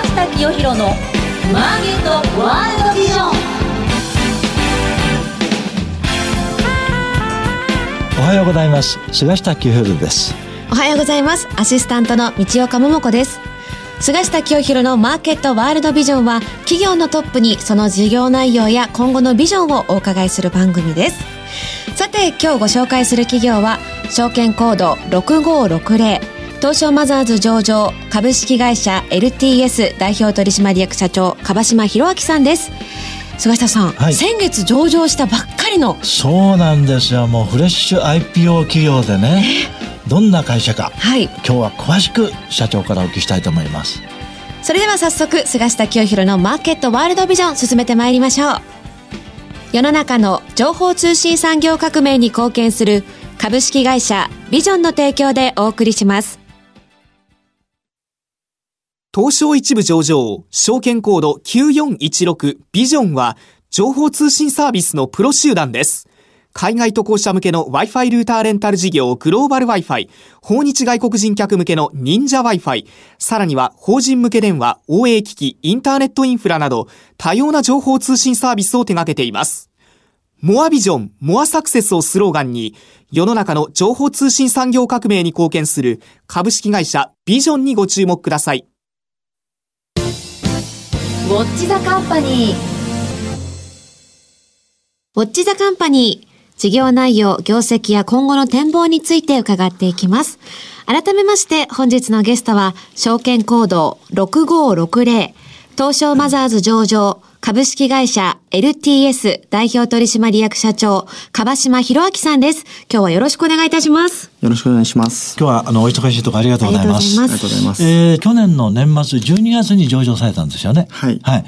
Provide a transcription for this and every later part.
下清弘のマーケットワールドビジョン。おはようございます。菅下清弘です。おはようございます。アシスタントの道岡桃子です。菅下清弘のマーケットワールドビジョンは企業のトップにその事業内容や今後のビジョンをお伺いする番組です。さて今日ご紹介する企業は証券コード6560東証マザーズ上場株式会社 LTS 代表取締役社長樺島博明さんです。菅下さん、はい、先月上場したばっかりのそうなんですよ。もうフレッシュ IPO 企業でねどんな会社か、はい、今日は詳しく社長からお聞きしたいと思います。それでは早速菅下清弘のマーケットワールドビジョン進めてまいりましょう。世の中の情報通信産業革命に貢献する株式会社ビジョンの提供でお送りします東証一部上場、証券コード9416ビジョンは、情報通信サービスのプロ集団です。海外渡航者向けの Wi-Fi ルーターレンタル事業グローバル Wi-Fi、訪日外国人客向けの忍者 Wi-Fi、さらには法人向け電話、OA 機器、インターネットインフラなど、多様な情報通信サービスを手掛けています。モアビジョン、モアサクセスをスローガンに、世の中の情報通信産業革命に貢献する株式会社ビジョンにご注目ください。ウォッチザカンパニー。ウォッチザカンパニー。事業内容、業績や今後の展望について伺っていきます。改めまして本日のゲストは、証券コード6560、東証マザーズ上場、株式会社 LTS 代表取締役社長、樺島博明さんです。今日はよろしくお願いいたします。よろしくお願いします。今日はあのお忙しいところありがとうございます。ありがとうございます。えー、去年の年末12月に上場されたんですよね。はい。はい。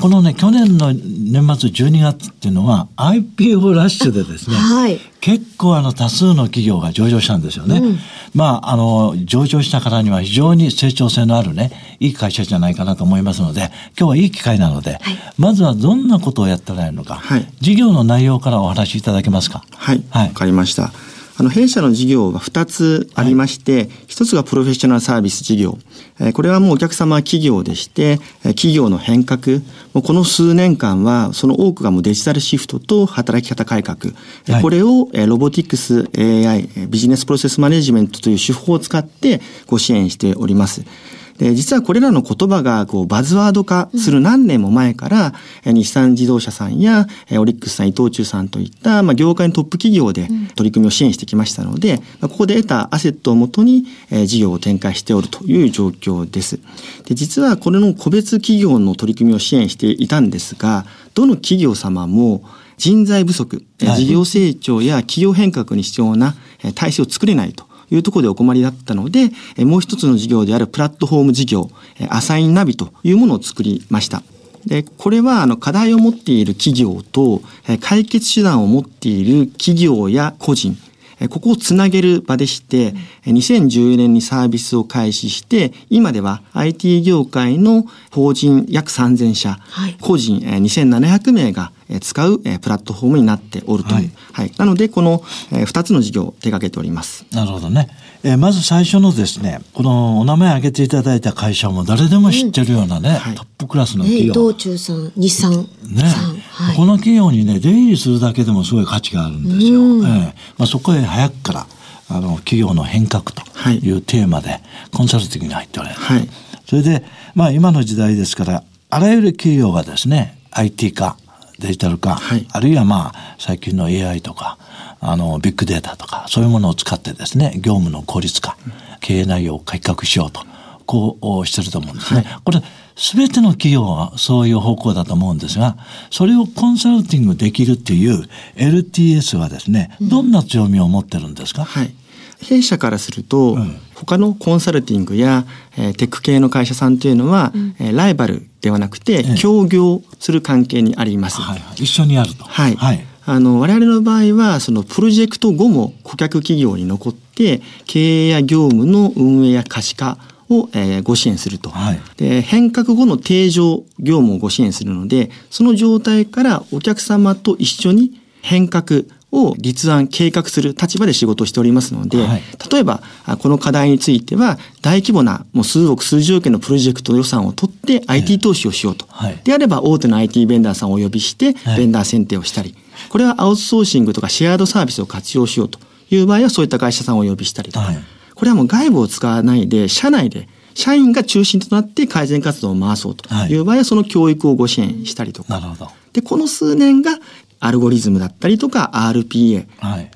このね、去年の年末12月っていうのは IPO ラッシュでですね、はい。結構あの多数の企業が上場したんですよね。うん、まあ、あの、上場した方には非常に成長性のあるね、いい会社じゃないかなと思いますので、今日はいい機会なので、はい、まずはどんなことをやってられるのか、はい、事業の内容からお話しいただけますか？はい。わ、はい、かりました。あの、弊社の事業は2つありまして、はい、1つがプロフェッショナルサービス事業。これはもうお客様企業でして、企業の変革、もうこの数年間は、その多くがもうデジタルシフトと働き方改革。はい、これをロボティクス AI、ビジネスプロセスマネジメントという手法を使ってご支援しております。で、実はこれらの言葉がこうバズワード化する何年も前から、うん、日産自動車さんやオリックスさん、伊藤忠さんといった、まあ、業界のトップ企業で取り組みを支援してきましたので、まあ、ここで得たアセットをもとに、えー、事業を展開しておるという状況です。で、実はこれの個別企業の取り組みを支援していたんですが、どの企業様も人材不足、はい、事業成長や企業変革に必要な体制を作れないと。いうところでお困りだったので、もう一つの事業であるプラットフォーム事業、アサインナビというものを作りました。で、これはあの課題を持っている企業と解決手段を持っている企業や個人、ここをつなげる場でして、2014年にサービスを開始して、今では IT 業界の法人約3000社、はい、個人2700名が使うプラットフォームになっておるという。はい、はい、なので、この2つの事業を手掛けております。なるほどね。えー、まず最初のですね、このお名前挙げていただいた会社も誰でも知ってるようなね、うんはい、トップクラスの企業。道中さん、日産ね、はい、この企業にね、出入りするだけでもすごい価値があるんですよ。うん、えー、まあ、そこへ早くから、あの、企業の変革とい。うテーマで、コンサルティングに入っておられる。はい、それで、まあ今の時代ですから、あらゆる企業がですね、IT 化、デジタル化、はい、あるいはまあ最近の AI とかあのビッグデータとかそういうものを使ってですね業務の効率化、経営内容を改革しようとこうしてると思うんですね。はい、これ全ての企業はそういう方向だと思うんですがそれをコンサルティングできるっていう LTS はですねどんな強みを持ってるんですか、はい。弊社からすると、うん、他のコンサルティングや、えー、テック系の会社さんというのは、うん、えー、ライバルではなくて、協業する関係にあります。はい、一緒にやると。はい。はい、あの、我々の場合は、そのプロジェクト後も顧客企業に残って、経営や業務の運営や可視化を、えー、ご支援すると、はい、で。変革後の定常業務をご支援するので、その状態からお客様と一緒に変革、を立案計画する立場で仕事をしておりますので、はい、例えばこの課題については大規模なもう数億数十億円のプロジェクト予算を取って IT 投資をしようと、はい、であれば大手の IT ベンダーさんをお呼びしてベンダー選定をしたり、これはアウトソーシングとかシェアードサービスを活用しようという場合はそういった会社さんをお呼びしたりとか、これはもう外部を使わないで社内で社員が中心となって改善活動を回そうという場合はその教育をご支援したりとか、なるほど。でこの数年がアルゴリズムだったりとか RPA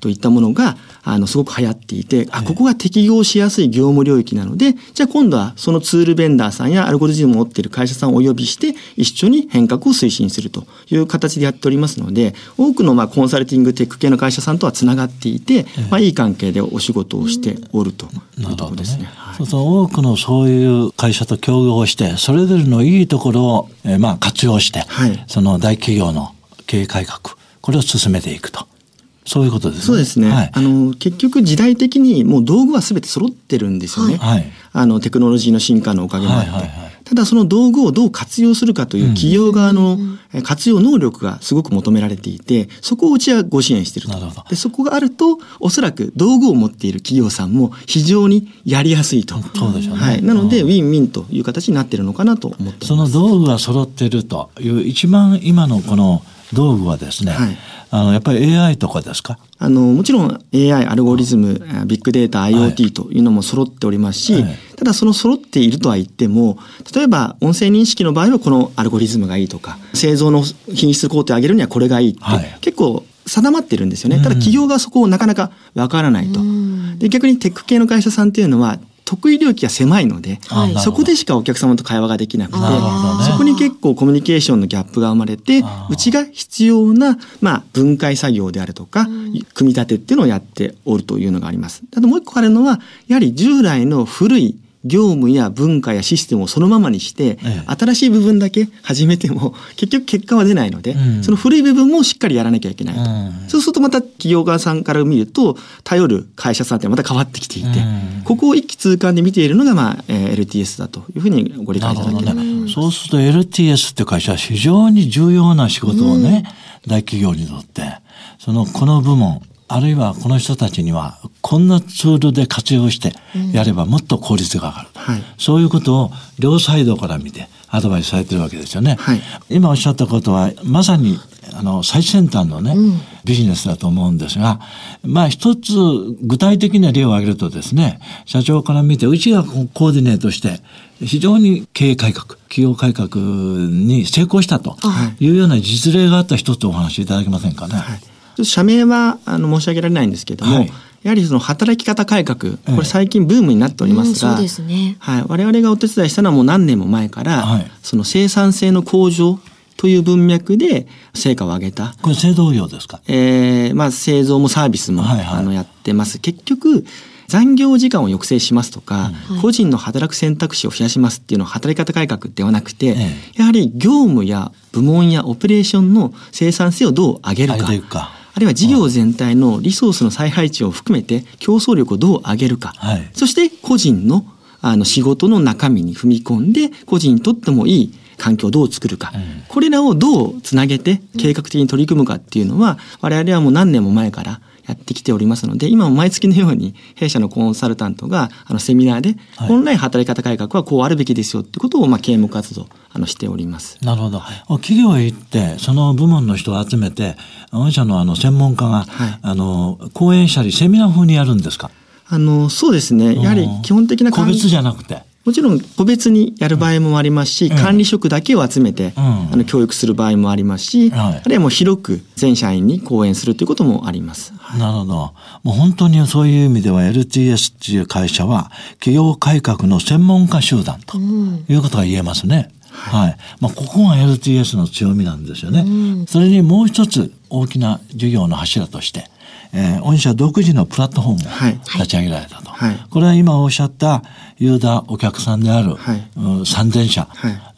といったものが、はい、あのすごく流行っていて、はい、あここが適用しやすい業務領域なのでじゃあ今度はそのツールベンダーさんやアルゴリズムを持っている会社さんをお呼びして一緒に変革を推進するという形でやっておりますので多くのまあコンサルティングテック系の会社さんとはつながっていて、まあ、いい関係でお仕事をしておるというところですね。ね。はい、そうそう多くのそういう会社と協業してそれぞれのいいところを、えー、まあ活用して、はい、その大企業の経営改革これを進めていくと。そういうことですね。そうですね。はい、あの結局時代的にもう道具はすべて揃ってるんですよね。はい、あのテクノロジーの進化のおかげもあって。はいはいはい、ただその道具をどう活用するかという企業側の活用能力がすごく求められていて、そこをうちはご支援していると。でそこがあるとおそらく道具を持っている企業さんも非常にやりやすいと。そうでしょうね。はい。なので、ウィンウィンという形になっているのかなと思ってます。その道具が揃っているという一番今のこの、うん道具はですね、はい、あのやっぱり AI とかですか？あのもちろん AI アルゴリズムビッグデータ IoT というのも揃っておりますし、はい、ただその揃っているとは言っても例えば音声認識の場合はこのアルゴリズムがいいとか製造の品質工程を上げるにはこれがいいって、はい、結構定まってるんですよね。ただ企業がそこをなかなかわからないと。で逆にテック系の会社さんっていうのは得意領域が狭いので、そこでしかお客様と会話ができなくて、そこに結構コミュニケーションのギャップが生まれて、うちが必要な、まあ、分解作業であるとか、組み立てっていうのをやっておるというのがあります。あともう一個あるのは、やはり従来の古い業務や文化やシステムをそのままにして、ええ、新しい部分だけ始めても 結局結果は出ないので、うん、その古い部分もしっかりやらなきゃいけないと、うん、そうするとまた企業側さんから見ると頼る会社さんってまた変わってきていて、うん、ここを一気通貫で見ているのが、まあえー、LTS だというふうにご理解いただければ、ね、そうすると LTS って会社は非常に重要な仕事をね、大企業にとって。そのこの部門あるいはこの人たちにはこんなツールで活用してやればもっと効率が上がる、はい、そういうことを両サイドから見てアドバイスされてるわけですよね。はい、今おっしゃったことはまさにあの最先端のね、うん、ビジネスだと思うんですがまあ一つ具体的な例を挙げるとですね社長から見てうちがコーディネートして非常に経営改革企業改革に成功したというような実例があった一つお話しいただけませんかね。はい社名はあの申し上げられないんですけども、はい、やはりその働き方改革、これ最近ブームになっておりますが、我々がお手伝いしたのはもう何年も前から、はい、その生産性の向上という文脈で成果を上げた。これ製造業ですか？ええー、まあ製造もサービスも、はいはい、あのやってます。結局、残業時間を抑制しますとか、うん、個人の働く選択肢を増やしますっていうのは働き方改革ではなくて、ええ、やはり業務や部門やオペレーションの生産性をどう上げるか。あるいは事業全体のリソースの再配置を含めて競争力をどう上げるか、はい、そして個人のあの仕事の中身に踏み込んで個人にとってもいい環境をどう作るか、うん、これらをどうつなげて計画的に取り組むかっていうのは我々はもう何年も前からやってきておりますので今も毎月のように弊社のコンサルタントがあのセミナーで、本来働き方改革はこうあるべきですよってことをまあ啓蒙活動あのしております。なるほど。企業へ行ってその部門の人を集めて御社のあの専門家が、はい、あの講演したりセミナー風にやるんですか？あのそうですね。やはり基本的な個別じゃなくて。もちろん個別にやる場合もありますし、うん、管理職だけを集めて、うん、あの教育する場合もありますし、はい、あるいはもう広く全社員に講演するということもあります。なるほど。もう本当にそういう意味では LTS っていう会社は企業改革の専門家集団ということが言えますね。はい、まあ、ここが LTS の強みなんですよね。それにもう一つ大きな事業の柱として、えー、御社独自のプラットフォームを立ち上げられたと、はい、これは今おっしゃったユーザーお客さんである、はい、3000社、はい、あ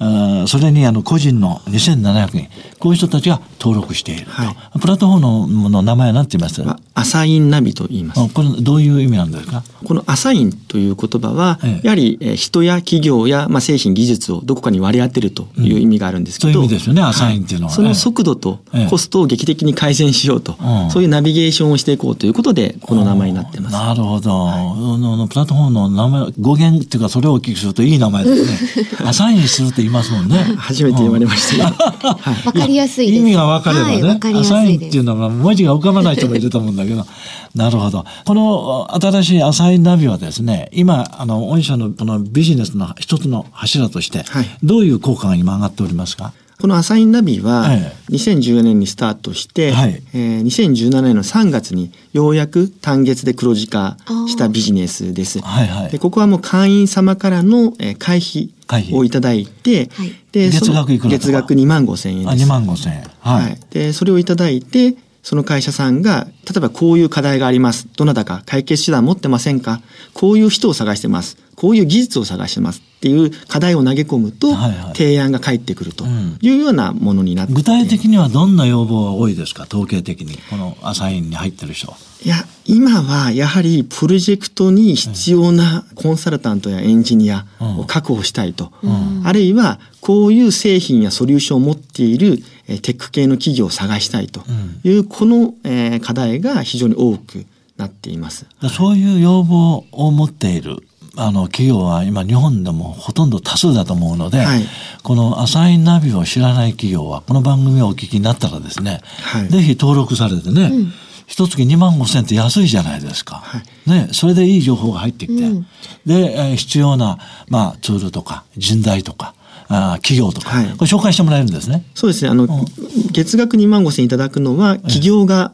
それにあの個人の2700人、こういう人たちが登録していると。はい、プラットフォームの名前は何て言います？かアサインナビと言います。これどういう意味なんですか？このアサインという言葉は、ええ、やはり人や企業や、まあ、製品技術をどこかに割り当てるという意味があるんですけど、うん、そういう意味ですよね、アサインっていうのは。その速度とコストを劇的に改善しようと、え、そういうナビゲーションをしていこうということで、この名前になってます。なるほど、はい、プラットフォームの名前、語源っていうか、それをお聞きするといい名前ですね。アサインするってますもんね。初めて言われました わ、かりやすい意味が分かればね、はい、アサインっていうのは文字が浮かばない人もいると思うんだけど、なるほど。この新しいアサインナビはですね、今、あの、御社のこのビジネスの一つの柱として、どういう効果が今上がっておりますか、このアサインナビは2014年にスタートして、はい、えー、2017年の3月にようやく単月で黒字化したビジネスです。はいはい、でここはもう会員様からの会費をいただいて、はい、で月額いくら月額2万5千円です。あ2万5千円、はい、はい、でそれをいただいてその会社さんが例えばこういう課題があります。どなたか解決手段持ってませんか？こういう人を探してますこういう技術を探してますっていう課題を投げ込むと、提案が返ってくるというようなものになって、具体的にはどんな要望が多いですか？統計的に。このアサインに入ってる人。いや今はやはりプロジェクトに必要なコンサルタントやエンジニアを確保したいと、うん、あるいはこういう製品やソリューションを持っているテック系の企業を探したいという、この課題が非常に多くなっています。そういう要望を持っているあの企業は今日本でもほとんど多数だと思うので、はい、このアサインナビを知らない企業はこの番組をお聞きになったらですね、はい、ぜひ登録されてね、うん、一月2万5千って安いじゃないですか、はい、ね、それでいい情報が入ってきて、うん、で、えー、必要な、まあ、ツールとか人材とかあ企業とか、はい、これ紹介してもらえるんですね。そうですね。あの、うん、月額2万5千いただくのは、企業が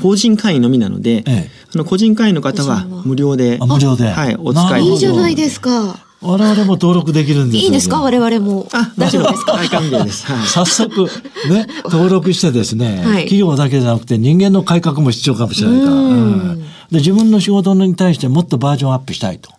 法人会員のみなので、ええ、あの個人会員の方は無料で、無料で、はい、お使いいいじゃないですか。我々も登録できるんですいいですか？我々も。あ、大丈夫ですか？大歓迎です。はい、早速、ね、登録してですね、はい、企業だけじゃなくて人間の改革も必要かもしれないから。うん。で、自分の仕事に対してもっとバージョンアップしたいと。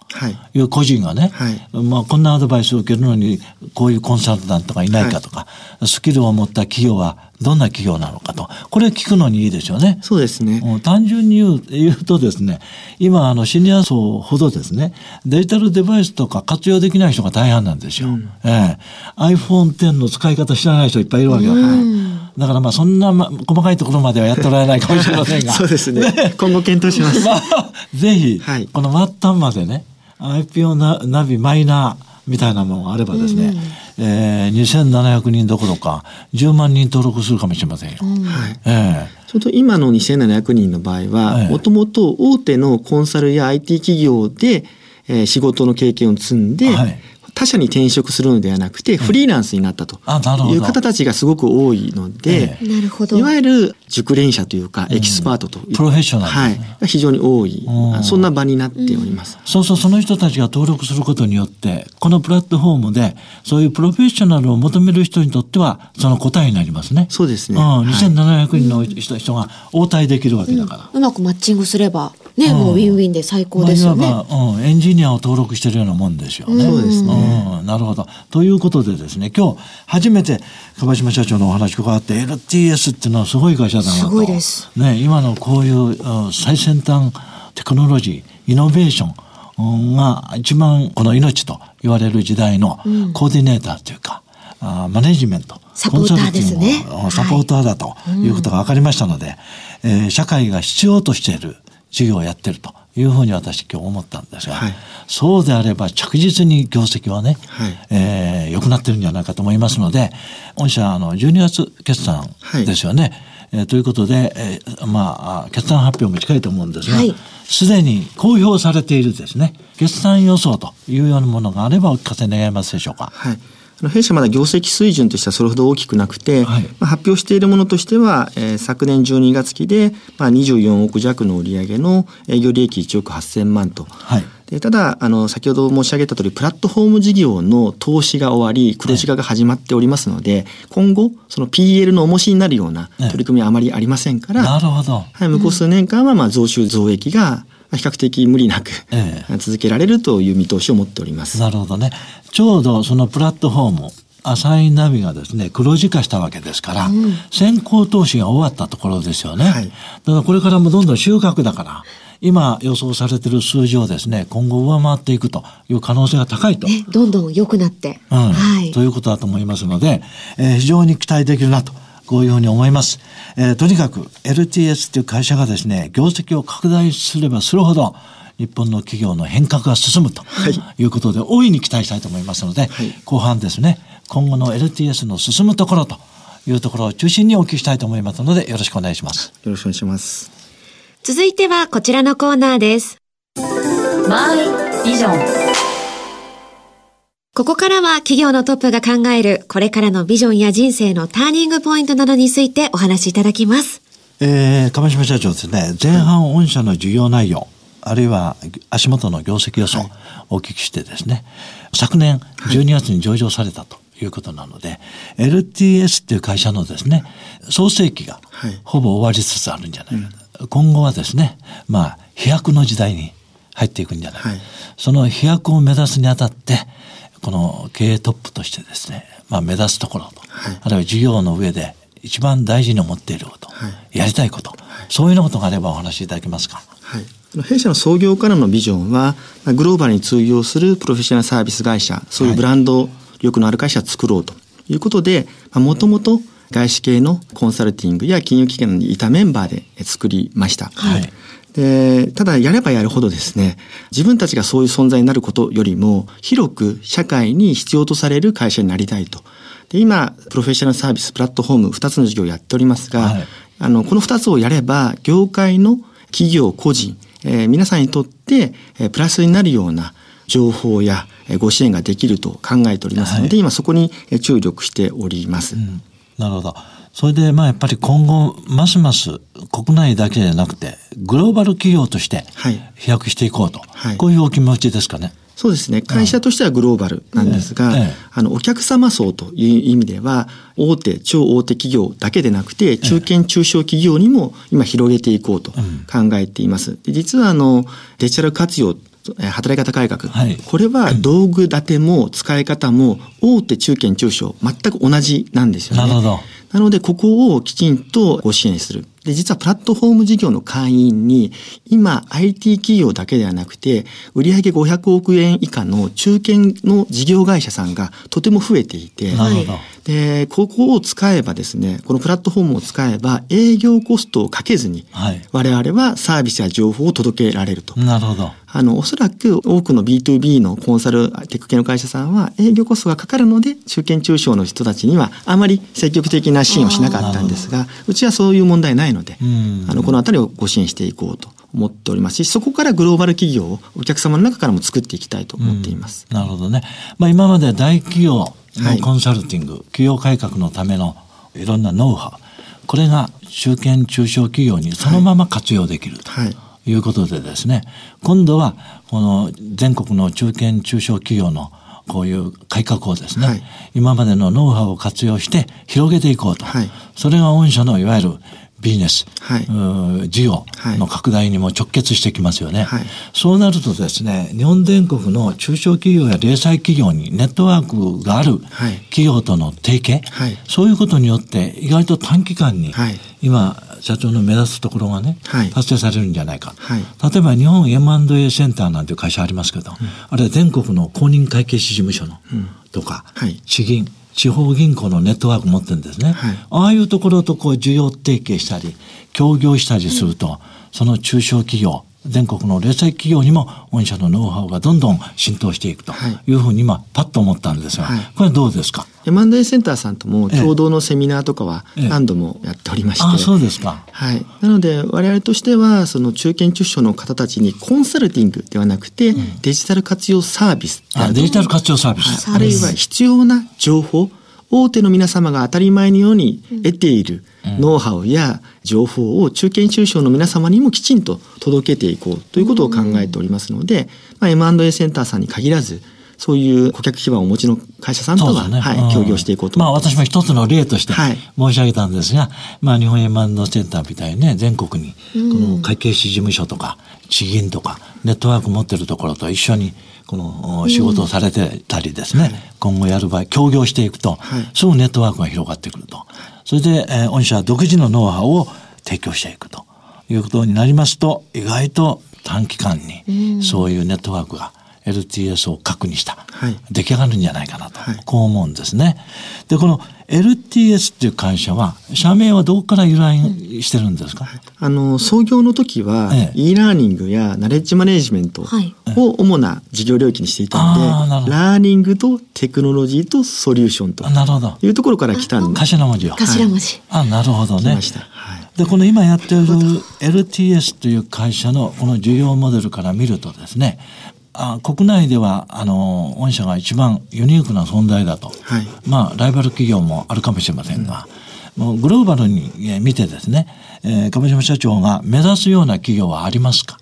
い。う個人がね、はい、まあ、こんなアドバイスを受けるのにこういうコンサルタントがいないかとか、はい、スキルを持った企業はどんな企業なのかとこれ聞くのにいいですよね。そうですね単純に言う言うとですね今あのシニア層ほどですねデジタルデバイスとか活用できない人が大半なんですよ。うん、ええ、iPhone10 の使い方知らない人いっぱいいるわけだから。だからまあそんな、ま、細かいところまではやっておられないかもしれませんが。そうですね。ね今後検討します。まあ、ぜひ、はい、この末端までね、IPO ナナビマイナーみたいなものがあればですね、うん、えー、2700人どころか10万人登録するかもしれませんよ。うん、はい。えーちょうど今の2700人の場合は、もともと大手のコンサルや IT 企業で、えー、仕事の経験を積んで、はい、他社に転職するのではなくてフリーランスになったという方たちがすごく多いので、なるほど。いわゆる熟練者というかエキスパートという、プロフェッショナル、はい、が非常に多い、そんな場になっております、そうそうその人たちが登録することによってこのプラットフォームでそういうプロフェッショナルを求める人にとってはその答えになりますね。そうですね、うん、2700人の人,、が応対できるわけだから、うまくマッチングすればね、もうウィンウィンで最高ですよね、まあ、うん、エンジニアを登録してるようなもんですよね。そうですね、うん、なるほど。ということでですね今日初めて樺島社長のお話伺って LTS っていうのはすごい会社だなと。すごいです、ね、今のこういう最先端テクノロジーイノベーションが一番この命と言われる時代のコーディネーターというか、うん、マネジメントサポーターですね。サポーターだということが分かりましたので、はいうん、えー、社会が必要としている事業をやってるというふうに私今日思ったんですが、はい、そうであれば着実に業績はね、はい、えー、良くなってるんじゃないかと思いますので御社あの12月決算ですよね。はい、えー、ということで、えー、まあ決算発表も近いと思うんですが、す、で、に公表されているですね決算予想というようなものがあればお聞かせ願えますでしょうか。はい弊社まだ業績水準としてはそれほど大きくなくて、はい、まあ、発表しているものとしては、えー、昨年12月期で、まあ、24億弱の売上の営業利益1億8000万と。はい。でただあの先ほど申し上げた通りプラットフォーム事業の投資が終わり黒字化が始まっておりますので、今後その PL の重しになるような取り組みはあまりありませんから、なるほど、はい、向こう数年間はまあ増収増益が比較的無理なく、ええ、続けられるという見通しを持っております。なるほどね。ちょうどそのプラットフォームアサインナビがですね黒字化したわけですから、うん、先行投資が終わったところですよね、はい、だからこれからもどんどん収穫だから今予想されている数字をですね今後上回っていくという可能性が高いと、ね、どんどん良くなって、うん。はい、ということだと思いますので、えー、非常に期待できるなとこういうふうに思います。えー、とにかく LTS という会社がですね業績を拡大すればするほど日本の企業の変革が進むということで、大いに期待したいと思いますので、はい、後半ですね今後の LTS の進むところというところを中心にお聞きしたいと思いますのでよろしくお願いします。よろしくお願いします。続いてはこちらのコーナーです。マイビジョン。ここからは企業のトップが考えるこれからのビジョンや人生のターニングポイントなどについてお話しいただきます。えー、亀島社長ですね、前半御社の事業内容、あるいは足元の業績予想をお聞きしてですね、昨年12月に上場されたということなので、はい、LTS っていう会社のですね、創世期がほぼ終わりつつあるんじゃないかと。今後はですね、まあ、飛躍の時代に入っていくんじゃないか、はい、その飛躍を目指すにあたって、この経営トップとしてですね、まあ、目指すところと、はい、あるいは事業の上で一番大事に思っていること、はい、やりたいこと、そういうようなことがあればお話しいただけますか？はい、弊社の創業からのビジョンは、グローバルに通用するプロフェッショナルサービス会社、そういうブランド力のある会社を作ろうということで、もともと外資系のコンサルティングや金融機関にいたメンバーで作りました。はい、でただやればやるほどですね自分たちがそういう存在になることよりも広く社会に必要とされる会社になりたいと。で今プロフェッショナルサービスプラットフォーム2つの事業をやっておりますが、はい、あのこの2つをやれば業界の企業個人、えー、皆さんにとって、えー、プラスになるような情報やご支援ができると考えておりますので、はい、今そこに注力しております。うんなるほど。それでまあやっぱり今後ますます国内だけじゃなくてグローバル企業として飛躍していこうと、はい、こういうお気持ちですかね。そうですね。会社としてはグローバルなんですが、ええあの、お客様層という意味では、大手、超大手企業だけでなくて、中堅中小企業にも今広げていこうと考えています。で実は、あの、デジタル活用働き方改革、はい、これは道具立ても使い方も大手中堅中小全く同じなんですよね。なるほどなのでここをきちんとご支援する。で、実はプラットフォーム事業の会員に、今 IT 企業だけではなくて、売上500億円以下の中堅の事業会社さんがとても増えていて、で、ここを使えばですね、このプラットフォームを使えば営業コストをかけずに、はい、我々はサービスや情報を届けられると。なるほど。あの、おそらく多くの B2B のコンサルテック系の会社さんは営業コストがかかるので、中堅中小の人たちにはあまり積極的な支援をしなかったんですが、うちはそういう問題ないので、あの、このあたりをご支援していこうと思っております。し、そこからグローバル企業をお客様の中からも作っていきたいと思っています。なるほどね。まあ今まで大企業のコンサルティング、はい、企業改革のためのいろんなノウハウ、これが中堅中小企業にそのまま活用できると。はい。い。うことでですね、今度はこの全国の中堅中小企業のこういう改革をですね、はい、今までのノウハウを活用して広げていこうと、はい、それが御社のいわゆるビジネス、はい、事業の拡大にも直結してきますよね、はい、そうなるとですね日本全国の中小企業や零細企業にネットワークがある企業との提携、はい、そういうことによって意外と短期間に今社長の目指すところがね、達成されるんじゃないか、例えば日本 M&A センターなんていう会社ありますけど、うん、あれは全国の公認会計士事務所の、うん、とか、地銀地方銀行のネットワーク持ってるんですね、はい、ああいうところとこう需要提携したり協業したりすると、うん、その中小企業全国の零細企業にも御社のノウハウがどんどん浸透していくとい。うふうに今パッと思ったんですが、はい、これはどうですか？M&A センターさんとも共同のセミナーとかは何度もやっておりまして、ええ、あそうですか、はい、なので我々としてはその中堅中小の方たちにコンサルティングではなくて、うん、デジタル活用サービスあデジタル活用サービス。あるいは必要な情報大手の皆様が当たり前のように得ているノウハウや情報を中堅中小の皆様にもきちんと届けていこうということを考えておりますので、まあ、M&A センターさんに限らずそういう顧客基盤をお持ちの会社さんとは、ね、はい、協業していこうと。まあ私も一つの例として申し上げたんですが、まあ日本円マンドセンターみたいにね、全国に、この会計士事務所とか、地銀とか、ネットワーク持ってるところと一緒に、この仕事をされてたりですね、うん。はい、今後やる場合、協業していくと、はい、すぐネットワークが広がってくると。それで、えー、御社独自のノウハウを提供していくということになりますと、意外と短期間にそういうネットワークが LTS を核にした、はい、出来上がるんじゃないかなと、はい、こう思うんですね。で、この LTS っていう会社は、社名はどこから由来してるんですか、あの、創業の時は、ええ、e ラーニングやナレッジマネジメントを主な事業領域にしていたので、ラーニングとテクノロジーとソリューションというところから来たんで。頭文字を。頭文字。あ、なるほどね。で、この今やっている LTS という会社のこの事業モデルから見るとですね、あ国内ではあの御社が一番ユニークな存在だと、はい、まあライバル企業もあるかもしれませんが、うん、もうグローバルに見てですね、えー、株島社長が目指すような企業はありますか？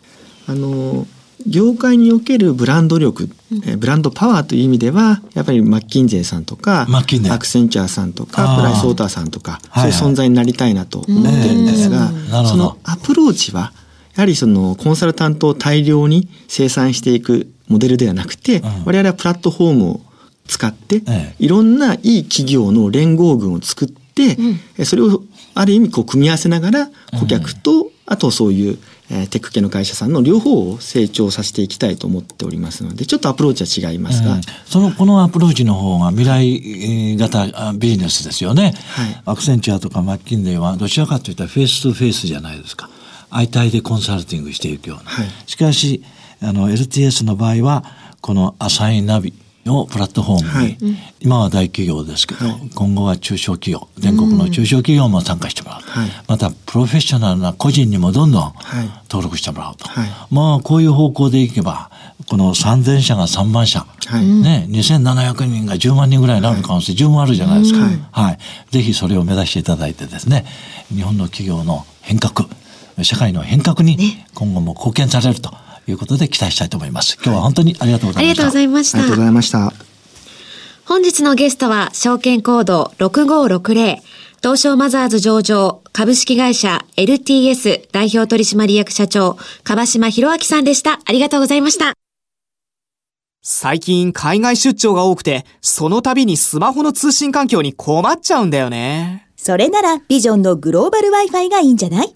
あの業界におけるブランド力、うん、ブランドパワーという意味ではやっぱりマッキンゼーさんとかアクセンチャーさんとかプライスウォーターさんとかそういう存在になりたいなと思ってるんですが、そのアプローチはやはりそのコンサルタントを大量に生産していくモデルではなくて、うん、我々はプラットフォームを使って、ええ、いろんないい企業の連合群を作って、うん、それをある意味こう組み合わせながら顧客と、うん、あとそういう、えー、テック系の会社さんの両方を成長させていきたいと思っておりますのでちょっとアプローチは違いますが、うん、そのこのアプローチの方が未来型ビジネスですよね、はい、アクセンチャーとかマッキンゼーはどちらかといったら face to face じゃないですか。相対でコンサルティングしていくような。はい、しかし、あの、LTS の場合は、このアサインナビのプラットフォームに、はい、今は大企業ですけど、はい、今後は中小企業、全国の中小企業も参加してもらう。はい、また、プロフェッショナルな個人にもどんどん登録してもらうと。まあ、こういう方向でいけば、この3000社が3万社、ね、2700人が10万人ぐらいになる可能性十分あるじゃないですか。はい。ぜひそれを目指していただいてですね、日本の企業の変革、社会の変革に今後も貢献されるということで期待したいと思います。今日は本当にありがとうございました。ありがとうございました。ありがとうございました。本日のゲストは証券コード6560東証マザーズ上場株式会社 LTS 代表取締役社長、川島博明さんでした。ありがとうございました。最近海外出張が多くて、その度にスマホの通信環境に困っちゃうんだよね。それならビジョンのグローバル Wi-Fi がいいんじゃない？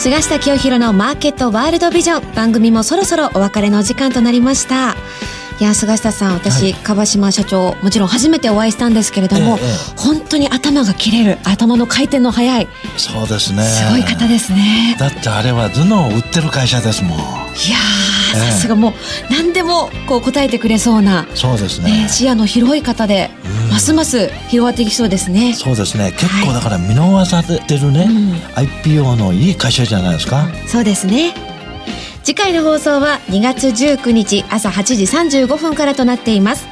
菅下清弘のマーケットワールドビジョン。番組もそろそろお別れの時間となりました。いや菅下さん私、はい、川島社長もちろん初めてお会いしたんですけれども、ええ、本当に頭が切れる頭の回転の速いそうですね。すごい方ですね。だってあれは頭脳を売ってる会社ですもん。いやさすがもう何でもこう答えてくれそうなそうですね、視野の広い方で、ますます広がっていきそうですね。そうですね。結構だから見逃されてるね、はい、IPO のいい会社じゃないですか。そうですね。次回の放送は2月19日朝8時35分からとなっています。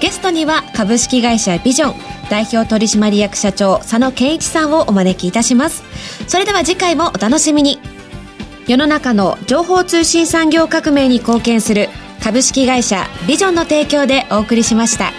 ゲストには株式会社ビジョン代表取締役社長佐野健一さんをお招きいたします。それでは次回もお楽しみに。世の中の情報通信産業革命に貢献する株式会社ビジョンの提供でお送りしました。